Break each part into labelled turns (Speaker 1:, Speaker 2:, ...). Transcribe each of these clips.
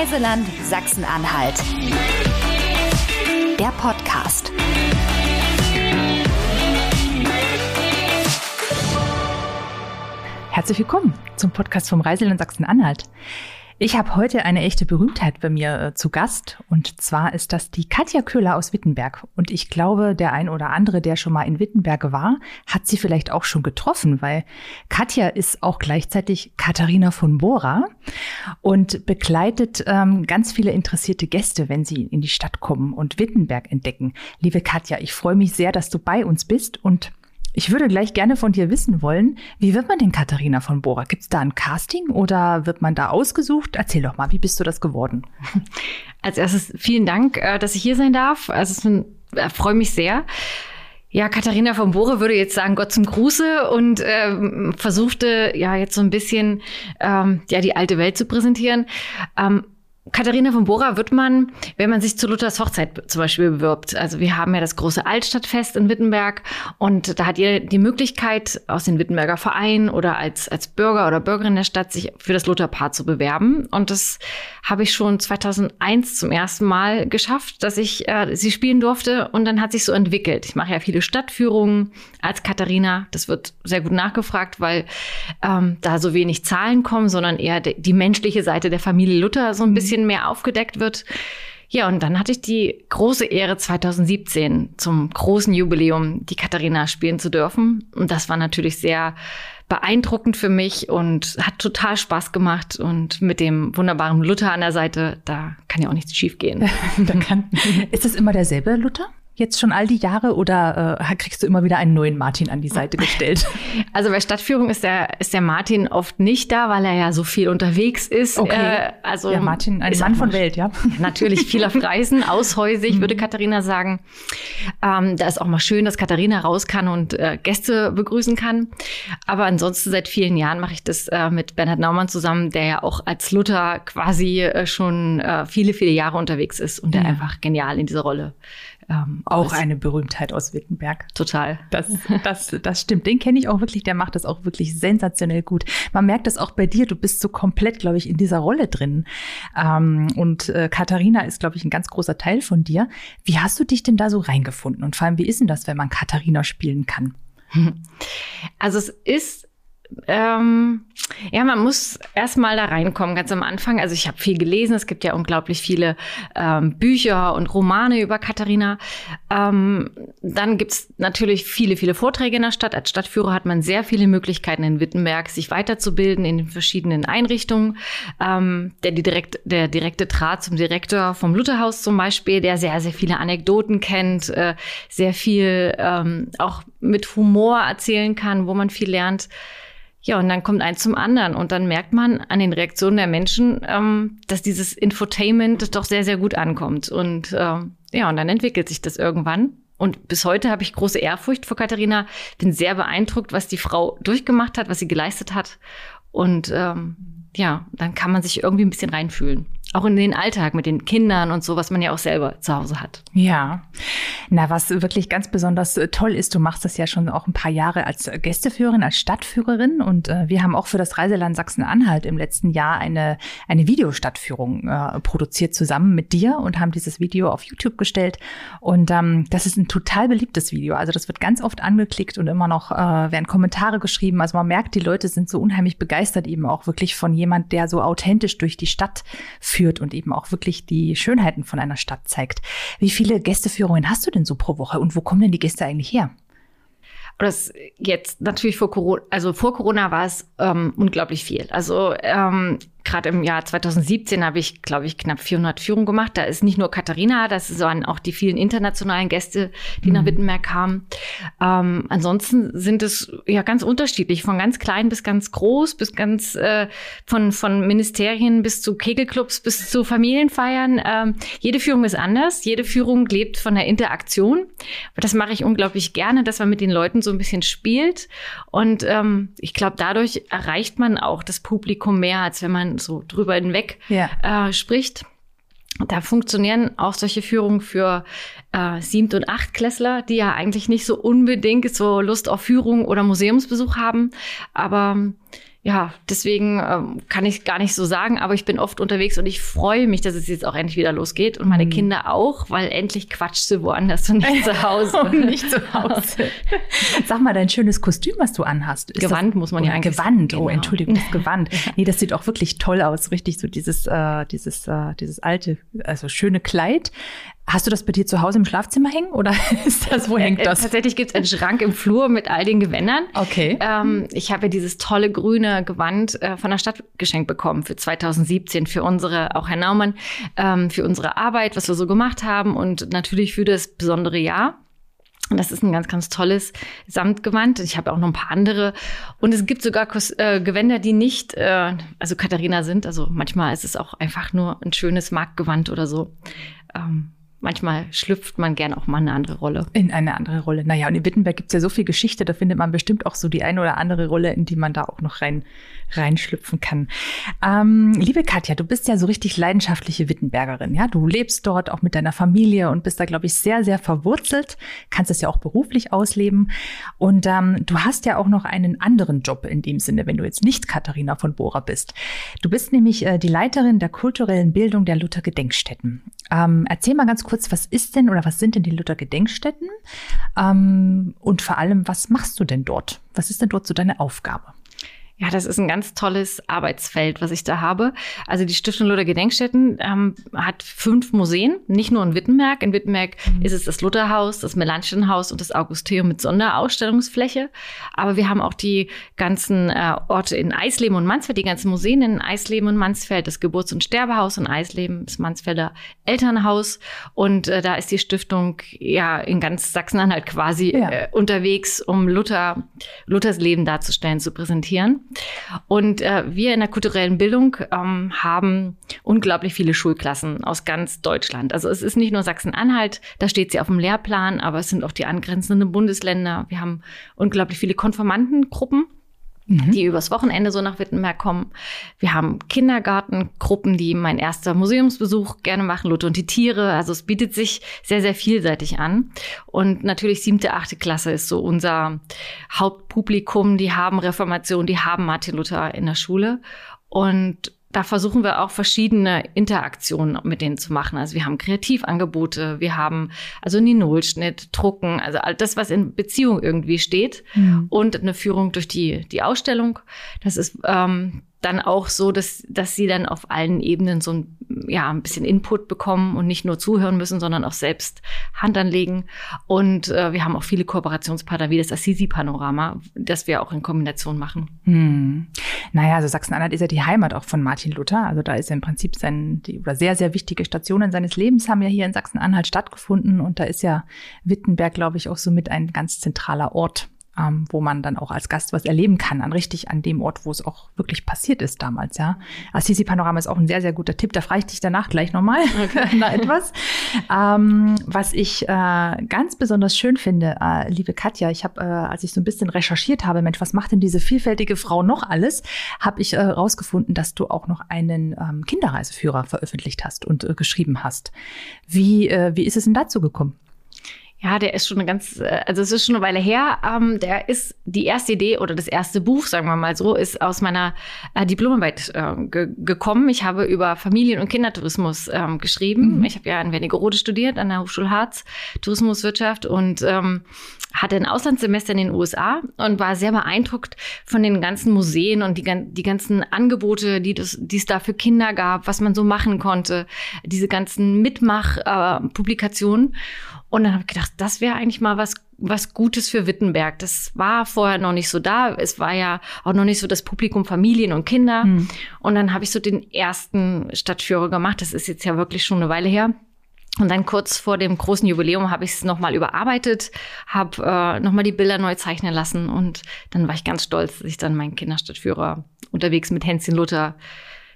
Speaker 1: Reiseland Sachsen-Anhalt. Der Podcast.
Speaker 2: Herzlich willkommen zum Podcast vom Reiseland Sachsen-Anhalt. Ich habe heute eine echte Berühmtheit bei mir äh, zu Gast und zwar ist das die Katja Köhler aus Wittenberg. Und ich glaube, der ein oder andere, der schon mal in Wittenberg war, hat sie vielleicht auch schon getroffen, weil Katja ist auch gleichzeitig Katharina von Bora und begleitet ähm, ganz viele interessierte Gäste, wenn sie in die Stadt kommen und Wittenberg entdecken. Liebe Katja, ich freue mich sehr, dass du bei uns bist und ich würde gleich gerne von dir wissen wollen, wie wird man denn Katharina von Bora? Gibt es da ein Casting oder wird man da ausgesucht? Erzähl doch mal, wie bist du das geworden?
Speaker 3: Als erstes vielen Dank, äh, dass ich hier sein darf. Also ich äh, freue mich sehr. Ja, Katharina von Bore würde jetzt sagen Gott zum Gruße und äh, versuchte ja jetzt so ein bisschen ähm, ja die alte Welt zu präsentieren. Ähm, Katharina von Bora wird man, wenn man sich zu Luthers Hochzeit zum Beispiel bewirbt. Also wir haben ja das große Altstadtfest in Wittenberg und da hat ihr die Möglichkeit, aus den Wittenberger Verein oder als, als Bürger oder Bürgerin der Stadt sich für das Lutherpaar zu bewerben. Und das habe ich schon 2001 zum ersten Mal geschafft, dass ich äh, sie spielen durfte und dann hat sich so entwickelt. Ich mache ja viele Stadtführungen als Katharina. Das wird sehr gut nachgefragt, weil ähm, da so wenig Zahlen kommen, sondern eher die, die menschliche Seite der Familie Luther so ein bisschen bisschen mehr aufgedeckt wird. Ja, und dann hatte ich die große Ehre, 2017 zum großen Jubiläum die Katharina spielen zu dürfen. Und das war natürlich sehr beeindruckend für mich und hat total Spaß gemacht. Und mit dem wunderbaren Luther an der Seite, da kann ja auch nichts schief gehen.
Speaker 2: ist es immer derselbe Luther? Jetzt schon all die Jahre oder äh, kriegst du immer wieder einen neuen Martin an die Seite gestellt?
Speaker 3: Also bei Stadtführung ist der, ist der Martin oft nicht da, weil er ja so viel unterwegs ist.
Speaker 2: Okay. Äh,
Speaker 3: also
Speaker 2: ja, Martin, ein Mann von Welt, ja.
Speaker 3: Natürlich viel auf Reisen, aushäusig, mhm. würde Katharina sagen. Ähm, da ist auch mal schön, dass Katharina raus kann und äh, Gäste begrüßen kann. Aber ansonsten seit vielen Jahren mache ich das äh, mit Bernhard Naumann zusammen, der ja auch als Luther quasi äh, schon äh, viele, viele Jahre unterwegs ist und der ja. einfach genial in dieser Rolle
Speaker 2: ähm, auch eine Berühmtheit aus Wittenberg.
Speaker 3: Total.
Speaker 2: Das, das, das stimmt. Den kenne ich auch wirklich. Der macht das auch wirklich sensationell gut. Man merkt das auch bei dir. Du bist so komplett, glaube ich, in dieser Rolle drin. Ähm, und äh, Katharina ist, glaube ich, ein ganz großer Teil von dir. Wie hast du dich denn da so reingefunden? Und vor allem, wie ist denn das, wenn man Katharina spielen kann?
Speaker 3: Also es ist ähm, ja, man muss erstmal da reinkommen, ganz am Anfang. Also ich habe viel gelesen, es gibt ja unglaublich viele ähm, Bücher und Romane über Katharina. Ähm, dann gibt's natürlich viele, viele Vorträge in der Stadt. Als Stadtführer hat man sehr viele Möglichkeiten in Wittenberg, sich weiterzubilden in den verschiedenen Einrichtungen. Ähm, der, direkt, der direkte Draht zum Direktor vom Lutherhaus zum Beispiel, der sehr, sehr viele Anekdoten kennt, äh, sehr viel ähm, auch mit Humor erzählen kann, wo man viel lernt. Ja, und dann kommt eins zum anderen und dann merkt man an den Reaktionen der Menschen, ähm, dass dieses Infotainment doch sehr, sehr gut ankommt. Und ähm, ja, und dann entwickelt sich das irgendwann. Und bis heute habe ich große Ehrfurcht vor Katharina. Bin sehr beeindruckt, was die Frau durchgemacht hat, was sie geleistet hat. Und ähm, ja, dann kann man sich irgendwie ein bisschen reinfühlen auch in den Alltag mit den Kindern und so, was man ja auch selber zu Hause hat.
Speaker 2: Ja. Na, was wirklich ganz besonders äh, toll ist, du machst das ja schon auch ein paar Jahre als Gästeführerin, als Stadtführerin und äh, wir haben auch für das Reiseland Sachsen-Anhalt im letzten Jahr eine, eine Videostadtführung äh, produziert zusammen mit dir und haben dieses Video auf YouTube gestellt und ähm, das ist ein total beliebtes Video. Also das wird ganz oft angeklickt und immer noch äh, werden Kommentare geschrieben. Also man merkt, die Leute sind so unheimlich begeistert eben auch wirklich von jemand, der so authentisch durch die Stadt führt führt und eben auch wirklich die Schönheiten von einer Stadt zeigt. Wie viele Gästeführungen hast du denn so pro Woche und wo kommen denn die Gäste eigentlich her?
Speaker 3: Das jetzt natürlich vor Corona, also vor Corona war es ähm, unglaublich viel. Also ähm, gerade im Jahr 2017 habe ich, glaube ich, knapp 400 Führungen gemacht. Da ist nicht nur Katharina, das waren auch die vielen internationalen Gäste, die mhm. nach Wittenberg kamen. Ähm, ansonsten sind es ja ganz unterschiedlich, von ganz klein bis ganz groß, bis ganz äh, von, von Ministerien bis zu Kegelclubs bis zu Familienfeiern. Ähm, jede Führung ist anders. Jede Führung lebt von der Interaktion. Das mache ich unglaublich gerne, dass man mit den Leuten so ein bisschen spielt. Und ähm, ich glaube, dadurch erreicht man auch das Publikum mehr, als wenn man so drüber hinweg ja. äh, spricht. Da funktionieren auch solche Führungen für äh, Siebt- und Achtklässler, die ja eigentlich nicht so unbedingt so Lust auf Führung oder Museumsbesuch haben. Aber ja, deswegen ähm, kann ich gar nicht so sagen, aber ich bin oft unterwegs und ich freue mich, dass es jetzt auch endlich wieder losgeht und meine mhm. Kinder auch, weil endlich quatscht sie woanders und nicht zu Hause.
Speaker 2: und nicht zu Hause. Sag mal, dein schönes Kostüm, was du anhast.
Speaker 3: Ist Gewand das, muss man ja eigentlich
Speaker 2: Gewand, oh, genau. Entschuldigung, das Gewand. Nee, das sieht auch wirklich toll aus, richtig so dieses, äh, dieses, äh, dieses alte, also schöne Kleid. Hast du das bei dir zu Hause im Schlafzimmer hängen oder ist das, wo hängt das?
Speaker 3: Äh, tatsächlich gibt es einen Schrank im Flur mit all den Gewändern.
Speaker 2: Okay.
Speaker 3: Ähm, ich habe ja dieses tolle grüne Gewand äh, von der Stadt geschenkt bekommen für 2017, für unsere, auch Herr Naumann, ähm, für unsere Arbeit, was wir so gemacht haben und natürlich für das besondere Jahr. Und das ist ein ganz, ganz tolles Samtgewand. Ich habe auch noch ein paar andere. Und es gibt sogar Kos äh, Gewänder, die nicht, äh, also Katharina sind. Also manchmal ist es auch einfach nur ein schönes Marktgewand oder so. Ähm, manchmal schlüpft man gern auch mal eine andere Rolle.
Speaker 2: In eine andere Rolle. Naja, und in Wittenberg gibt's ja so viel Geschichte, da findet man bestimmt auch so die eine oder andere Rolle, in die man da auch noch rein reinschlüpfen kann. Ähm, liebe Katja, du bist ja so richtig leidenschaftliche Wittenbergerin. Ja, du lebst dort auch mit deiner Familie und bist da, glaube ich, sehr, sehr verwurzelt. Kannst es ja auch beruflich ausleben. Und ähm, du hast ja auch noch einen anderen Job in dem Sinne, wenn du jetzt nicht Katharina von Bohrer bist. Du bist nämlich äh, die Leiterin der kulturellen Bildung der Luther Gedenkstätten. Ähm, erzähl mal ganz kurz, was ist denn oder was sind denn die Luther Gedenkstätten? Ähm, und vor allem, was machst du denn dort? Was ist denn dort so deine Aufgabe?
Speaker 3: Ja, das ist ein ganz tolles Arbeitsfeld, was ich da habe. Also die Stiftung Luther Gedenkstätten ähm, hat fünf Museen, nicht nur in Wittenberg. In Wittenberg mhm. ist es das Lutherhaus, das Melanchthonhaus und das Augusteum mit Sonderausstellungsfläche. Aber wir haben auch die ganzen äh, Orte in Eisleben und Mansfeld, die ganzen Museen in Eisleben und Mansfeld, das Geburts- und Sterbehaus in Eisleben, das Mansfelder Elternhaus. Und äh, da ist die Stiftung ja in ganz Sachsen-Anhalt quasi ja. äh, unterwegs, um Luther, Luthers Leben darzustellen, zu präsentieren. Und äh, wir in der kulturellen Bildung ähm, haben unglaublich viele Schulklassen aus ganz Deutschland. Also es ist nicht nur Sachsen-Anhalt, da steht sie auf dem Lehrplan, aber es sind auch die angrenzenden Bundesländer. Wir haben unglaublich viele Konformantengruppen mhm. die übers Wochenende so nach Wittenberg kommen. Wir haben Kindergartengruppen, die mein erster Museumsbesuch gerne machen, Luther und die Tiere. Also es bietet sich sehr, sehr vielseitig an. Und natürlich siebte, achte Klasse ist so unser Hauptpublikum. Die haben Reformation, die haben Martin Luther in der Schule. Und da versuchen wir auch verschiedene Interaktionen mit denen zu machen. Also wir haben Kreativangebote, wir haben also Ninolschnitt, Drucken, also all das, was in Beziehung irgendwie steht mhm. und eine Führung durch die, die Ausstellung. Das ist ähm, dann auch so, dass, dass sie dann auf allen Ebenen so ein, ja, ein bisschen Input bekommen und nicht nur zuhören müssen, sondern auch selbst Hand anlegen. Und äh, wir haben auch viele Kooperationspartner wie das Assisi-Panorama, das wir auch in Kombination machen.
Speaker 2: Hm. Naja, also Sachsen-Anhalt ist ja die Heimat auch von Martin Luther. Also da ist ja im Prinzip sein, die, oder sehr, sehr wichtige Stationen seines Lebens haben ja hier in Sachsen-Anhalt stattgefunden. Und da ist ja Wittenberg, glaube ich, auch somit ein ganz zentraler Ort ähm, wo man dann auch als Gast was erleben kann, an richtig an dem Ort, wo es auch wirklich passiert ist damals, ja. Assisi Panorama ist auch ein sehr, sehr guter Tipp. Da frage ich dich danach gleich nochmal okay. nach etwas. ähm, was ich äh, ganz besonders schön finde, äh, liebe Katja, ich habe, äh, als ich so ein bisschen recherchiert habe, Mensch, was macht denn diese vielfältige Frau noch alles, habe ich äh, rausgefunden, dass du auch noch einen ähm, Kinderreiseführer veröffentlicht hast und äh, geschrieben hast. Wie, äh, wie ist es denn dazu gekommen?
Speaker 3: Ja, der ist schon eine ganz, äh, also es ist schon eine Weile her. Ähm, der ist die erste Idee oder das erste Buch, sagen wir mal so, ist aus meiner äh, Diplomarbeit äh, ge gekommen. Ich habe über Familien- und Kindertourismus ähm, geschrieben. Mhm. Ich habe ja in Wernigerode studiert an der Hochschule Harz, Tourismuswirtschaft und ähm, hatte ein Auslandssemester in den USA und war sehr beeindruckt von den ganzen Museen und die, die ganzen Angebote, die, das, die es da für Kinder gab, was man so machen konnte, diese ganzen Mitmach-Publikationen. Äh, und dann habe ich gedacht, das wäre eigentlich mal was, was Gutes für Wittenberg. Das war vorher noch nicht so da. Es war ja auch noch nicht so das Publikum Familien und Kinder. Hm. Und dann habe ich so den ersten Stadtführer gemacht. Das ist jetzt ja wirklich schon eine Weile her. Und dann kurz vor dem großen Jubiläum habe ich es nochmal überarbeitet, habe äh, nochmal die Bilder neu zeichnen lassen und dann war ich ganz stolz, dass ich dann meinen Kinderstadtführer unterwegs mit Hänschen Luther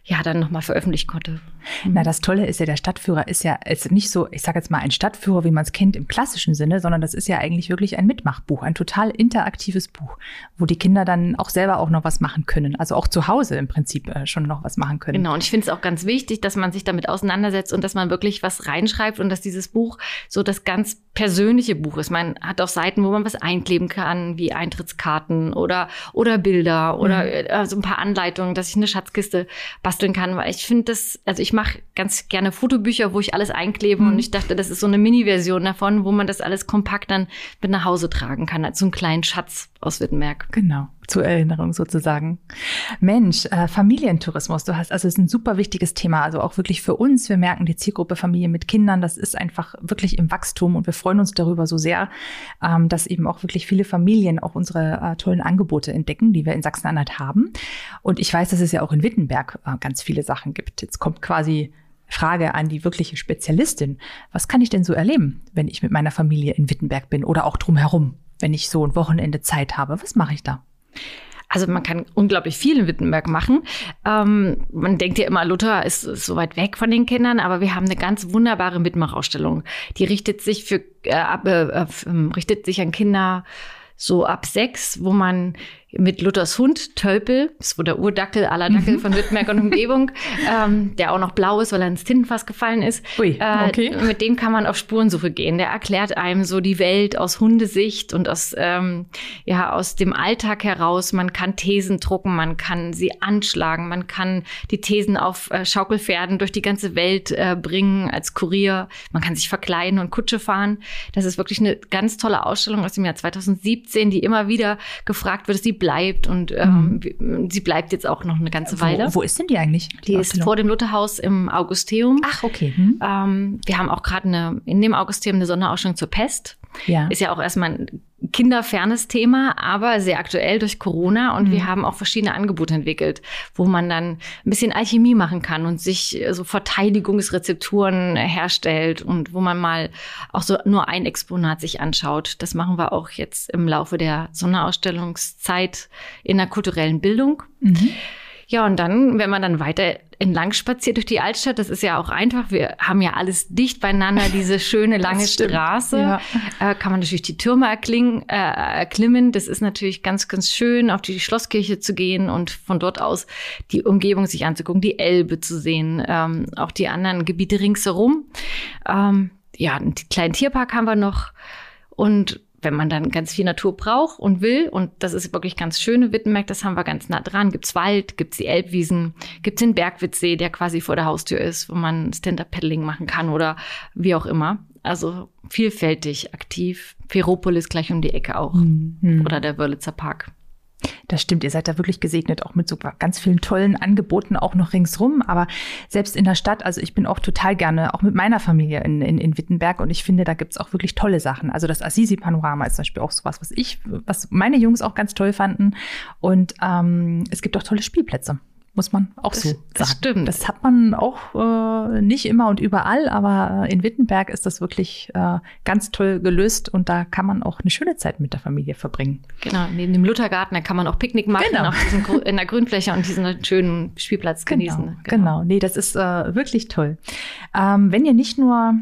Speaker 3: ja dann nochmal veröffentlichen konnte.
Speaker 2: Mhm. Na, das Tolle ist ja, der Stadtführer ist ja ist nicht so, ich sage jetzt mal, ein Stadtführer, wie man es kennt im klassischen Sinne, sondern das ist ja eigentlich wirklich ein Mitmachbuch, ein total interaktives Buch, wo die Kinder dann auch selber auch noch was machen können. Also auch zu Hause im Prinzip äh, schon noch was machen können.
Speaker 3: Genau, und ich finde es auch ganz wichtig, dass man sich damit auseinandersetzt und dass man wirklich was reinschreibt und dass dieses Buch so das ganz persönliche Buch ist. Man hat auch Seiten, wo man was einkleben kann, wie Eintrittskarten oder, oder Bilder oder mhm. äh, so ein paar Anleitungen, dass ich eine Schatzkiste basteln kann, weil ich finde das, also ich mache ganz gerne Fotobücher, wo ich alles einklebe mhm. und ich dachte, das ist so eine Mini-Version davon, wo man das alles kompakt dann mit nach Hause tragen kann, als so einen kleinen Schatz aus Wittenberg.
Speaker 2: Genau zur Erinnerung sozusagen. Mensch, äh, Familientourismus, du hast, also ist ein super wichtiges Thema, also auch wirklich für uns. Wir merken die Zielgruppe Familie mit Kindern, das ist einfach wirklich im Wachstum und wir freuen uns darüber so sehr, ähm, dass eben auch wirklich viele Familien auch unsere äh, tollen Angebote entdecken, die wir in Sachsen-Anhalt haben. Und ich weiß, dass es ja auch in Wittenberg äh, ganz viele Sachen gibt. Jetzt kommt quasi Frage an die wirkliche Spezialistin. Was kann ich denn so erleben, wenn ich mit meiner Familie in Wittenberg bin oder auch drumherum, wenn ich so ein Wochenende Zeit habe? Was mache ich da?
Speaker 3: Also man kann unglaublich viel in Wittenberg machen. Ähm, man denkt ja immer, Luther ist, ist, so weit weg von den Kindern, aber wir haben eine ganz wunderbare Mitmachausstellung. Die richtet sich für äh, äh, äh, richtet sich an Kinder so ab sechs, wo man mit Luthers Hund Tölpel, das ist der Urdackel aller Dackel mhm. von Wittenberg und Umgebung, ähm, der auch noch blau ist, weil er ins Tintenfass gefallen ist. Ui, äh, okay. Äh, mit dem kann man auf Spurensuche gehen. Der erklärt einem so die Welt aus Hundesicht und aus ähm, ja aus dem Alltag heraus. Man kann Thesen drucken, man kann sie anschlagen, man kann die Thesen auf äh, Schaukelpferden durch die ganze Welt äh, bringen als Kurier. Man kann sich verkleiden und Kutsche fahren. Das ist wirklich eine ganz tolle Ausstellung aus dem Jahr 2017, die immer wieder gefragt wird. Sie bleibt und ähm, mhm. sie bleibt jetzt auch noch eine ganze Weile.
Speaker 2: Wo, wo ist denn die eigentlich?
Speaker 3: Die, die ist vor dem Lutherhaus im Augusteum.
Speaker 2: Ach, okay. Mhm.
Speaker 3: Ähm, wir haben auch gerade in dem Augusteum eine Sonderausstellung zur Pest. Ja. Ist ja auch erstmal ein kinderfernes Thema, aber sehr aktuell durch Corona. Und mhm. wir haben auch verschiedene Angebote entwickelt, wo man dann ein bisschen Alchemie machen kann und sich so Verteidigungsrezepturen herstellt und wo man mal auch so nur ein Exponat sich anschaut. Das machen wir auch jetzt im Laufe der Sonderausstellungszeit in der kulturellen Bildung. Mhm. Ja, und dann, wenn man dann weiter entlang spaziert durch die Altstadt, das ist ja auch einfach. Wir haben ja alles dicht beieinander, diese schöne lange Straße. Ja. Äh, kann man natürlich die Türme erklingen, äh, erklimmen. Das ist natürlich ganz, ganz schön, auf die Schlosskirche zu gehen und von dort aus die Umgebung sich anzugucken, die Elbe zu sehen, ähm, auch die anderen Gebiete ringsherum. Ähm, ja, einen kleinen Tierpark haben wir noch und wenn man dann ganz viel Natur braucht und will, und das ist wirklich ganz schöne Wittenberg, das haben wir ganz nah dran, gibt's Wald, gibt's die Elbwiesen, gibt's den Bergwitzsee, der quasi vor der Haustür ist, wo man Stand-Up-Paddling machen kann oder wie auch immer. Also vielfältig aktiv. Ferropolis gleich um die Ecke auch. Mhm. Oder der Wörlitzer Park.
Speaker 2: Das stimmt, ihr seid da wirklich gesegnet, auch mit so ganz vielen tollen Angeboten auch noch ringsrum. Aber selbst in der Stadt, also ich bin auch total gerne, auch mit meiner Familie in, in, in Wittenberg und ich finde, da gibt's auch wirklich tolle Sachen. Also das Assisi-Panorama ist zum Beispiel auch sowas, was ich, was meine Jungs auch ganz toll fanden. Und ähm, es gibt auch tolle Spielplätze muss man auch so das, sagen.
Speaker 3: Das stimmt.
Speaker 2: Das hat man auch äh, nicht immer und überall, aber äh, in Wittenberg ist das wirklich äh, ganz toll gelöst und da kann man auch eine schöne Zeit mit der Familie verbringen.
Speaker 3: Genau, neben dem Luthergarten, da kann man auch Picknick machen genau. diesem, in der Grünfläche und diesen schönen Spielplatz
Speaker 2: genau,
Speaker 3: genießen.
Speaker 2: Genau, genau. Nee, das ist äh, wirklich toll. Ähm, wenn ihr nicht nur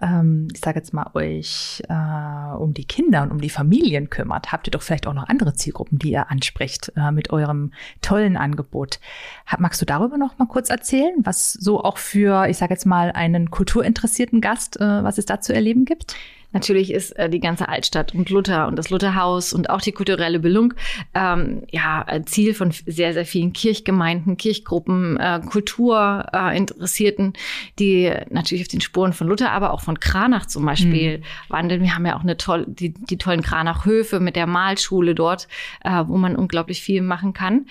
Speaker 2: ähm, ich sage jetzt mal, euch äh, um die Kinder und um die Familien kümmert, habt ihr doch vielleicht auch noch andere Zielgruppen, die ihr ansprecht äh, mit eurem tollen Angebot. magst du darüber noch mal kurz erzählen, was so auch für, ich sage jetzt mal, einen kulturinteressierten Gast, äh, was es da zu erleben gibt?
Speaker 3: Natürlich ist äh, die ganze Altstadt und Luther und das Lutherhaus und auch die kulturelle Bildung ähm, ja Ziel von sehr sehr vielen Kirchgemeinden, Kirchgruppen, äh, Kulturinteressierten, äh, die natürlich auf den Spuren von Luther, aber auch von Kranach zum Beispiel mhm. wandeln. Wir haben ja auch eine tolle die, die tollen Kranach-Höfe mit der Malschule dort, äh, wo man unglaublich viel machen kann.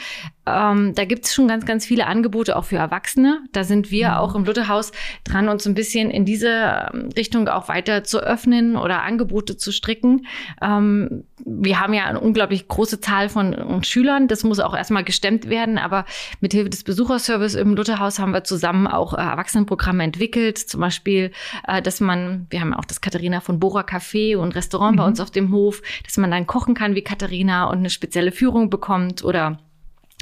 Speaker 3: Ähm, da gibt es schon ganz, ganz viele Angebote auch für Erwachsene. Da sind wir mhm. auch im Lutherhaus dran, uns ein bisschen in diese ähm, Richtung auch weiter zu öffnen oder Angebote zu stricken. Ähm, wir haben ja eine unglaublich große Zahl von Schülern. Das muss auch erstmal gestemmt werden. Aber mit Hilfe des Besucherservice im Lutherhaus haben wir zusammen auch äh, Erwachsenenprogramme entwickelt. Zum Beispiel, äh, dass man, wir haben auch das Katharina von Bora Café und Restaurant mhm. bei uns auf dem Hof, dass man dann kochen kann wie Katharina und eine spezielle Führung bekommt oder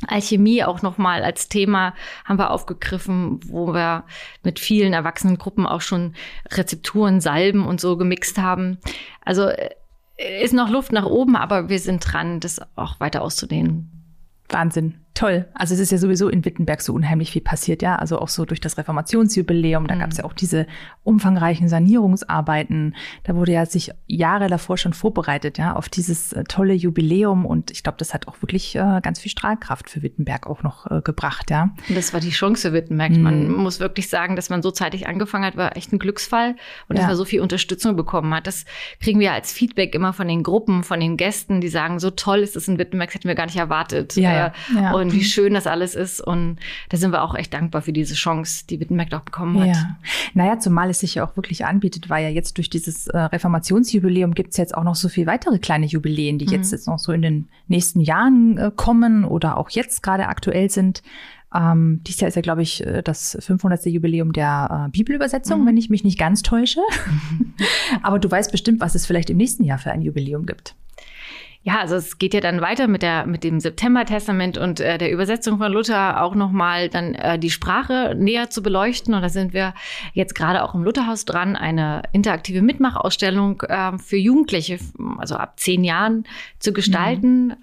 Speaker 3: Alchemie auch nochmal als Thema haben wir aufgegriffen, wo wir mit vielen Erwachsenengruppen auch schon Rezepturen, Salben und so gemixt haben. Also äh, ist noch Luft nach oben, aber wir sind dran, das auch weiter auszudehnen.
Speaker 2: Wahnsinn. Toll. Also es ist ja sowieso in Wittenberg so unheimlich viel passiert, ja. Also auch so durch das Reformationsjubiläum, da mhm. gab es ja auch diese umfangreichen Sanierungsarbeiten. Da wurde ja sich Jahre davor schon vorbereitet, ja, auf dieses äh, tolle Jubiläum. Und ich glaube, das hat auch wirklich äh, ganz viel Strahlkraft für Wittenberg auch noch äh, gebracht, ja.
Speaker 3: Und das war die Chance für Wittenberg. Mhm. Man muss wirklich sagen, dass man so zeitig angefangen hat, war echt ein Glücksfall und ja. dass man so viel Unterstützung bekommen hat. Das kriegen wir als Feedback immer von den Gruppen, von den Gästen, die sagen, so toll ist es in Wittenberg, das hätten wir gar nicht erwartet.
Speaker 2: Ja, ja.
Speaker 3: Äh, ja. Und wie schön das alles ist. Und da sind wir auch echt dankbar für diese Chance, die Wittenberg auch bekommen hat.
Speaker 2: Ja. Naja, zumal es sich ja auch wirklich anbietet, weil ja jetzt durch dieses äh, Reformationsjubiläum gibt es jetzt auch noch so viele weitere kleine Jubiläen, die mhm. jetzt, jetzt noch so in den nächsten Jahren äh, kommen oder auch jetzt gerade aktuell sind. Ähm, dieses Jahr ist ja, glaube ich, äh, das 500. Jubiläum der äh, Bibelübersetzung, mhm. wenn ich mich nicht ganz täusche. Aber du weißt bestimmt, was es vielleicht im nächsten Jahr für ein Jubiläum gibt.
Speaker 3: Ja, also es geht ja dann weiter mit der mit dem September-Testament und äh, der Übersetzung von Luther auch nochmal dann äh, die Sprache näher zu beleuchten. Und da sind wir jetzt gerade auch im Lutherhaus dran, eine interaktive Mitmachausstellung äh, für Jugendliche, also ab zehn Jahren, zu gestalten. Mhm.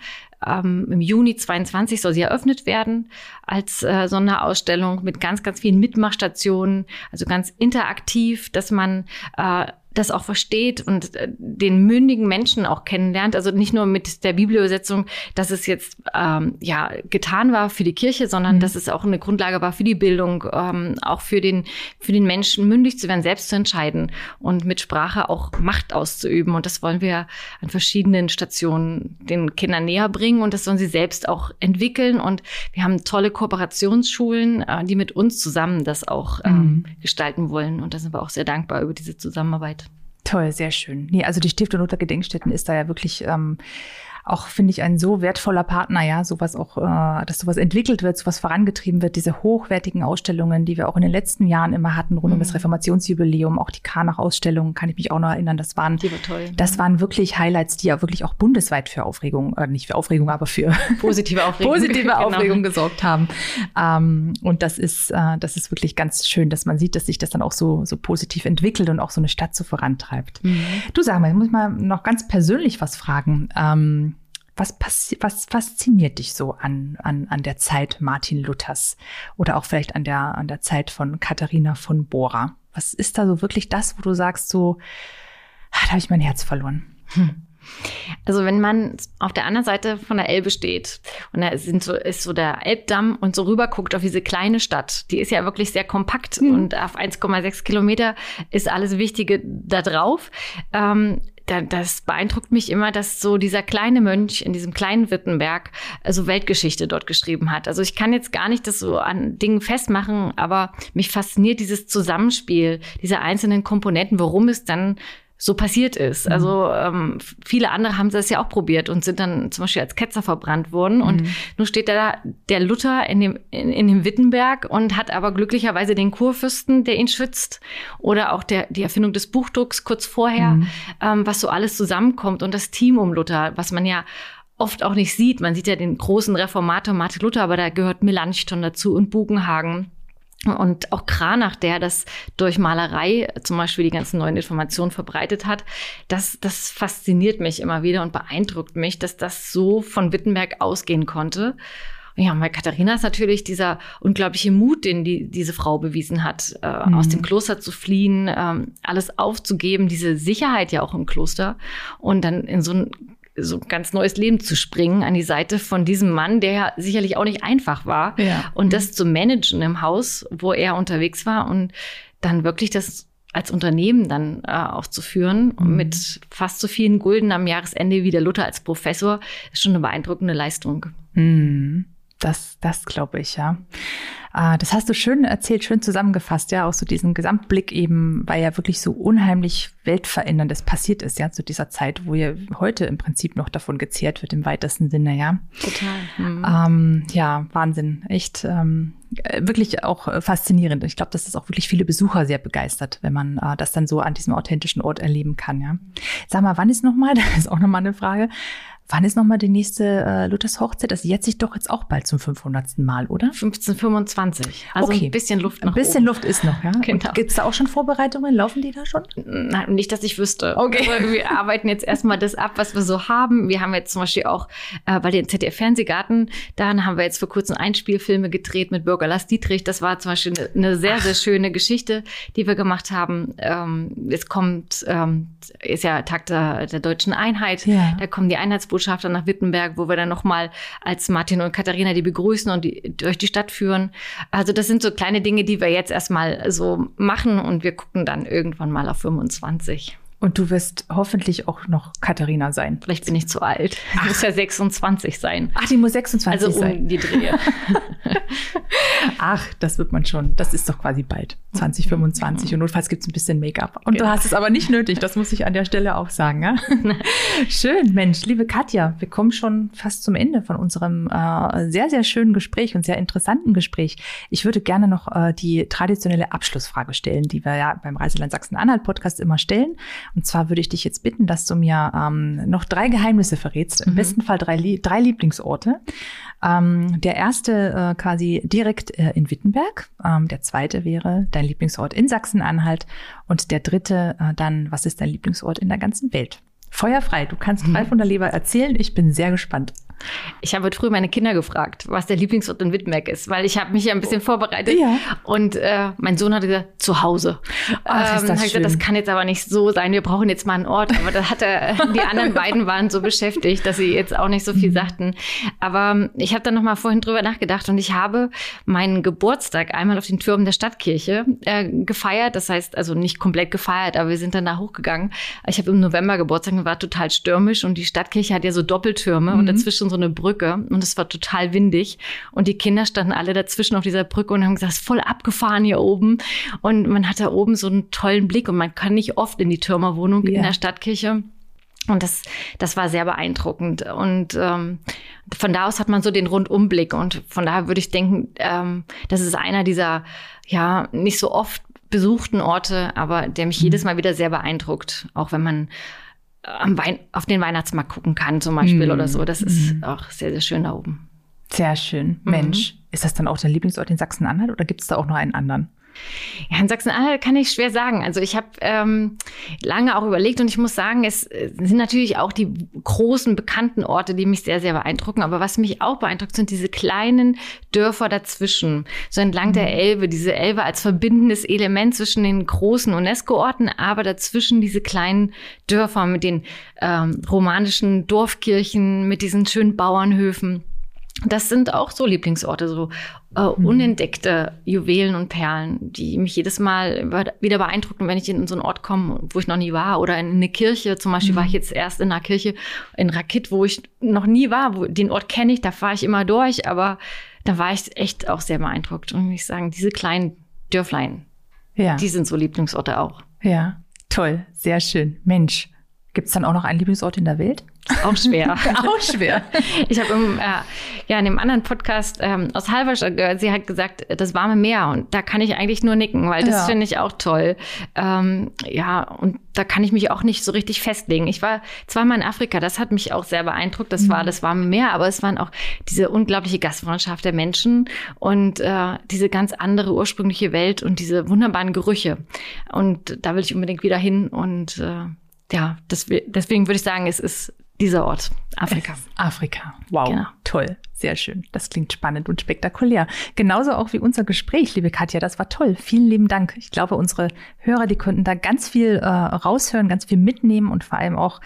Speaker 3: Ähm, Im Juni 22 soll sie eröffnet werden als äh, Sonderausstellung mit ganz, ganz vielen Mitmachstationen, also ganz interaktiv, dass man äh, das auch versteht und äh, den mündigen Menschen auch kennenlernt. Also nicht nur mit der Bibelübersetzung, dass es jetzt ähm, ja getan war für die Kirche, sondern mhm. dass es auch eine Grundlage war für die Bildung, ähm, auch für den für den Menschen mündig zu werden, selbst zu entscheiden und mit Sprache auch Macht auszuüben. Und das wollen wir an verschiedenen Stationen den Kindern näher bringen und das sollen sie selbst auch entwickeln. Und wir haben tolle Kooperationsschulen, äh, die mit uns zusammen das auch ähm, mhm. gestalten wollen. Und da sind wir auch sehr dankbar über diese Zusammenarbeit.
Speaker 2: Toll, sehr schön. Nee, also die Stiftung Luther Gedenkstätten ist da ja wirklich ähm, auch, finde ich, ein so wertvoller Partner, ja, sowas auch, äh, dass sowas entwickelt wird, sowas vorangetrieben wird, diese hochwertigen Ausstellungen, die wir auch in den letzten Jahren immer hatten, rund mhm. um das mhm. Reformationsjubiläum, auch die Karnach-Ausstellungen, kann ich mich auch noch erinnern, das waren,
Speaker 3: die war toll,
Speaker 2: das waren wirklich Highlights, die ja wirklich auch bundesweit für Aufregung, äh, nicht für Aufregung, aber für
Speaker 3: positive Aufregung,
Speaker 2: positive genau. Aufregung gesorgt haben. Ähm, und das ist, äh, das ist wirklich ganz schön, dass man sieht, dass sich das dann auch so, so positiv entwickelt und auch so eine Stadt so vorantreibt. Mhm. Du sag mal, ich muss mal noch ganz persönlich was fragen. Ähm, was, was fasziniert dich so an, an, an der Zeit Martin Luthers oder auch vielleicht an der, an der Zeit von Katharina von Bora? Was ist da so wirklich das, wo du sagst, so, ah, da habe ich mein Herz verloren? Hm.
Speaker 3: Also wenn man auf der anderen Seite von der Elbe steht und da sind so, ist so der Elbdamm und so rüber guckt auf diese kleine Stadt, die ist ja wirklich sehr kompakt mhm. und auf 1,6 Kilometer ist alles Wichtige da drauf. Ähm, das beeindruckt mich immer, dass so dieser kleine Mönch in diesem kleinen Wittenberg so also Weltgeschichte dort geschrieben hat. Also ich kann jetzt gar nicht das so an Dingen festmachen, aber mich fasziniert dieses Zusammenspiel dieser einzelnen Komponenten, worum es dann so passiert ist. Mhm. Also ähm, viele andere haben das ja auch probiert und sind dann zum Beispiel als Ketzer verbrannt worden. Mhm. Und nun steht da der Luther in dem, in, in, dem Wittenberg und hat aber glücklicherweise den Kurfürsten, der ihn schützt. Oder auch der, die Erfindung des Buchdrucks kurz vorher, mhm. ähm, was so alles zusammenkommt. Und das Team um Luther, was man ja oft auch nicht sieht. Man sieht ja den großen Reformator Martin Luther, aber da gehört Melanchthon dazu und Bugenhagen. Und auch Kranach, der das durch Malerei zum Beispiel die ganzen neuen Informationen verbreitet hat, das, das fasziniert mich immer wieder und beeindruckt mich, dass das so von Wittenberg ausgehen konnte. Ja, bei Katharina ist natürlich dieser unglaubliche Mut, den die, diese Frau bewiesen hat, äh, mhm. aus dem Kloster zu fliehen, ähm, alles aufzugeben, diese Sicherheit ja auch im Kloster und dann in so ein so ganz neues Leben zu springen an die Seite von diesem Mann, der ja sicherlich auch nicht einfach war. Ja. Und das zu managen im Haus, wo er unterwegs war und dann wirklich das als Unternehmen dann äh, auch zu führen mhm. mit fast so vielen Gulden am Jahresende wie der Luther als Professor, ist schon eine beeindruckende Leistung.
Speaker 2: Mhm. Das, das glaube ich, ja. Ah, das hast du schön erzählt, schön zusammengefasst, ja, auch so diesen Gesamtblick eben, weil ja wirklich so unheimlich weltveränderndes passiert ist, ja, zu dieser Zeit, wo ja heute im Prinzip noch davon gezehrt wird im weitesten Sinne, ja.
Speaker 3: Total.
Speaker 2: Mhm. Ähm, ja, Wahnsinn. Echt ähm, wirklich auch faszinierend. Ich glaube, dass das auch wirklich viele Besucher sehr begeistert, wenn man äh, das dann so an diesem authentischen Ort erleben kann, ja. Sag mal, wann ist nochmal, das ist auch nochmal eine Frage, Wann ist nochmal die nächste äh, Luthers Hochzeit? Das jährt sich doch jetzt auch bald zum 500. Mal, oder?
Speaker 3: 1525. Also
Speaker 2: Okay.
Speaker 3: ein bisschen Luft noch.
Speaker 2: Ein bisschen
Speaker 3: oben.
Speaker 2: Luft ist noch, ja?
Speaker 3: Genau.
Speaker 2: Gibt es da auch schon Vorbereitungen? Laufen die da schon?
Speaker 3: Nein, nicht, dass ich wüsste.
Speaker 2: Okay.
Speaker 3: Also wir arbeiten jetzt erstmal das ab, was wir so haben. Wir haben jetzt zum Beispiel auch äh, bei den ZDF-Fernsehgarten, da haben wir jetzt vor kurzem Einspielfilme gedreht mit Bürger Lars Dietrich. Das war zum Beispiel eine, eine sehr, sehr schöne Geschichte, die wir gemacht haben. Ähm, es kommt, ähm, ist ja Tag der, der deutschen Einheit.
Speaker 2: Ja.
Speaker 3: Da kommen die Einheitsbotschafter nach Wittenberg, wo wir dann nochmal als Martin und Katharina die begrüßen und die durch die Stadt führen. Also das sind so kleine Dinge, die wir jetzt erstmal so machen und wir gucken dann irgendwann mal auf 25.
Speaker 2: Und du wirst hoffentlich auch noch Katharina sein.
Speaker 3: Vielleicht bin ich zu alt. Ich muss ja 26 sein.
Speaker 2: Ach, die muss 26
Speaker 3: Also
Speaker 2: sein.
Speaker 3: um die Drehe.
Speaker 2: Ach, das wird man schon. Das ist doch quasi bald. 2025. Und notfalls gibt es ein bisschen Make-up. Und
Speaker 3: Genau.
Speaker 2: du hast es aber nicht nötig. Das muss ich an der Stelle auch sagen. Ja? Schön, Mensch, liebe Katja, wir kommen schon fast zum Ende von unserem äh, sehr, sehr schönen Gespräch und sehr interessanten Gespräch. Ich würde gerne noch äh, die traditionelle Abschlussfrage stellen, die wir ja beim Reiseland Sachsen-Anhalt Podcast immer stellen. Und zwar würde ich dich jetzt bitten, dass du mir ähm, noch drei Geheimnisse verrätst. Im besten Fall drei, drei Lieblingsorte. Ähm, der erste äh, quasi direkt äh, in Wittenberg. Ähm, der zweite wäre dein Lieblingsort in Sachsen-Anhalt. Und der dritte äh, dann, was ist dein Lieblingsort in der ganzen Welt? Feuerfrei, du kannst frei von der Leber erzählen. Ich bin sehr gespannt.
Speaker 3: Ich habe früher meine Kinder gefragt, was der Lieblingsort in Wittenberg ist, weil ich habe mich ja ein bisschen vorbereitet.
Speaker 2: Ja.
Speaker 3: Und äh, mein Sohn hat gesagt, zu Hause.
Speaker 2: Ach, ist das
Speaker 3: gesagt, das kann jetzt aber nicht so sein. Wir brauchen jetzt mal einen Ort. Aber da hat er, die anderen beiden waren so beschäftigt, dass sie jetzt auch nicht so viel
Speaker 2: Mhm.
Speaker 3: sagten. Aber ähm, ich habe dann noch mal vorhin drüber nachgedacht und ich habe meinen Geburtstag einmal auf den Türmen der Stadtkirche äh, gefeiert. Das heißt, also nicht komplett gefeiert, aber wir sind dann da hochgegangen. Ich habe im November Geburtstag und war total stürmisch und die Stadtkirche hat ja so Doppeltürme und dazwischen so eine Brücke und es war total windig und die Kinder standen alle dazwischen auf dieser Brücke und haben gesagt, es ist voll abgefahren hier oben und man hat da oben so einen tollen Blick und man kann nicht oft in die Türmerwohnung
Speaker 2: Ja.
Speaker 3: in der Stadtkirche. Und das, das war sehr beeindruckend. Und ähm, von da aus hat man so den Rundumblick. Und von daher würde ich denken, ähm, das ist einer dieser ja nicht so oft besuchten Orte, aber der mich jedes Mal wieder sehr beeindruckt. Auch wenn man am Wein auf den Weihnachtsmarkt gucken kann, zum Beispiel
Speaker 2: Mhm.
Speaker 3: oder so. Das ist auch sehr, sehr schön da oben.
Speaker 2: Sehr schön. Mensch, ist das dann auch dein Lieblingsort in Sachsen-Anhalt oder gibt es da auch noch einen anderen?
Speaker 3: Ja, in Sachsen-Anhalt kann ich schwer sagen. Also ich habe ähm, lange auch überlegt und ich muss sagen, es äh, sind natürlich auch die großen bekannten Orte, die mich sehr, sehr beeindrucken. Aber was mich auch beeindruckt, sind diese kleinen Dörfer dazwischen, so entlang der Elbe. Diese Elbe als verbindendes Element zwischen den großen UNESCO-Orten, aber dazwischen diese kleinen Dörfer mit den ähm, romanischen Dorfkirchen, mit diesen schönen Bauernhöfen. Das sind auch so Lieblingsorte, so äh, unentdeckte Juwelen und Perlen, die mich jedes Mal wieder beeindrucken, wenn ich in so einen Ort komme, wo ich noch nie war. Oder in eine Kirche. Zum Beispiel war ich jetzt erst in einer Kirche in Rakit, wo ich noch nie war. Wo, den Ort kenne ich, da fahre ich immer durch. Aber da war ich echt auch sehr beeindruckt. Und ich sagen, diese kleinen Dörflein,
Speaker 2: Ja.
Speaker 3: die sind so Lieblingsorte auch.
Speaker 2: Ja, toll, sehr schön. Mensch, gibt es dann auch noch einen Lieblingsort in der Welt?
Speaker 3: Auch schwer.
Speaker 2: Auch schwer.
Speaker 3: Ich habe im, äh, ja, in dem anderen Podcast ähm, aus Halberstadt gehört, sie hat gesagt, das warme Meer. Und da kann ich eigentlich nur nicken, weil das
Speaker 2: Ja.
Speaker 3: finde ich auch toll. Ähm, ja, und da kann ich mich auch nicht so richtig festlegen. Ich war zweimal in Afrika, das hat mich auch sehr beeindruckt. Das war das warme Meer, aber es waren auch diese unglaubliche Gastfreundschaft der Menschen und äh, diese ganz andere ursprüngliche Welt und diese wunderbaren Gerüche. Und da will ich unbedingt wieder hin. Und äh, ja, deswegen würde ich sagen, es ist dieser Ort, Afrika.
Speaker 2: Afrika. Wow.
Speaker 3: Genau.
Speaker 2: Toll. Sehr schön. Das klingt spannend und spektakulär. Genauso auch wie unser Gespräch, liebe Katja. Das war toll. Vielen lieben Dank. Ich glaube, unsere Hörer, die könnten da ganz viel äh, raushören, ganz viel mitnehmen und vor allem auch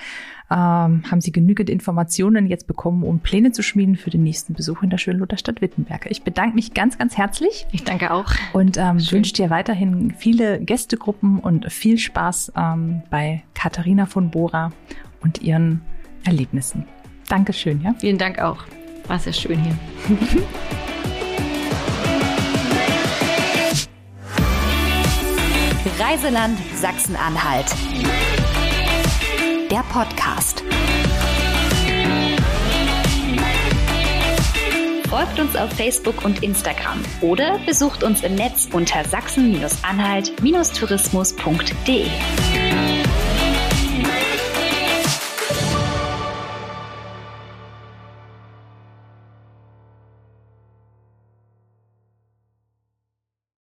Speaker 2: ähm, haben sie genügend Informationen jetzt bekommen, um Pläne zu schmieden für den nächsten Besuch in der schönen Lutherstadt Wittenberg. Ich bedanke mich ganz, ganz herzlich
Speaker 3: Ich danke auch.
Speaker 2: und ähm, wünsche dir weiterhin viele Gästegruppen und viel Spaß ähm, bei Katharina von Bora und ihren Erlebnissen. Dankeschön, ja.
Speaker 3: Vielen Dank auch. War sehr schön hier.
Speaker 1: Reiseland Sachsen-Anhalt. Der Podcast. Folgt uns auf Facebook und Instagram oder besucht uns im Netz unter sachsen-anhalt-tourismus.de.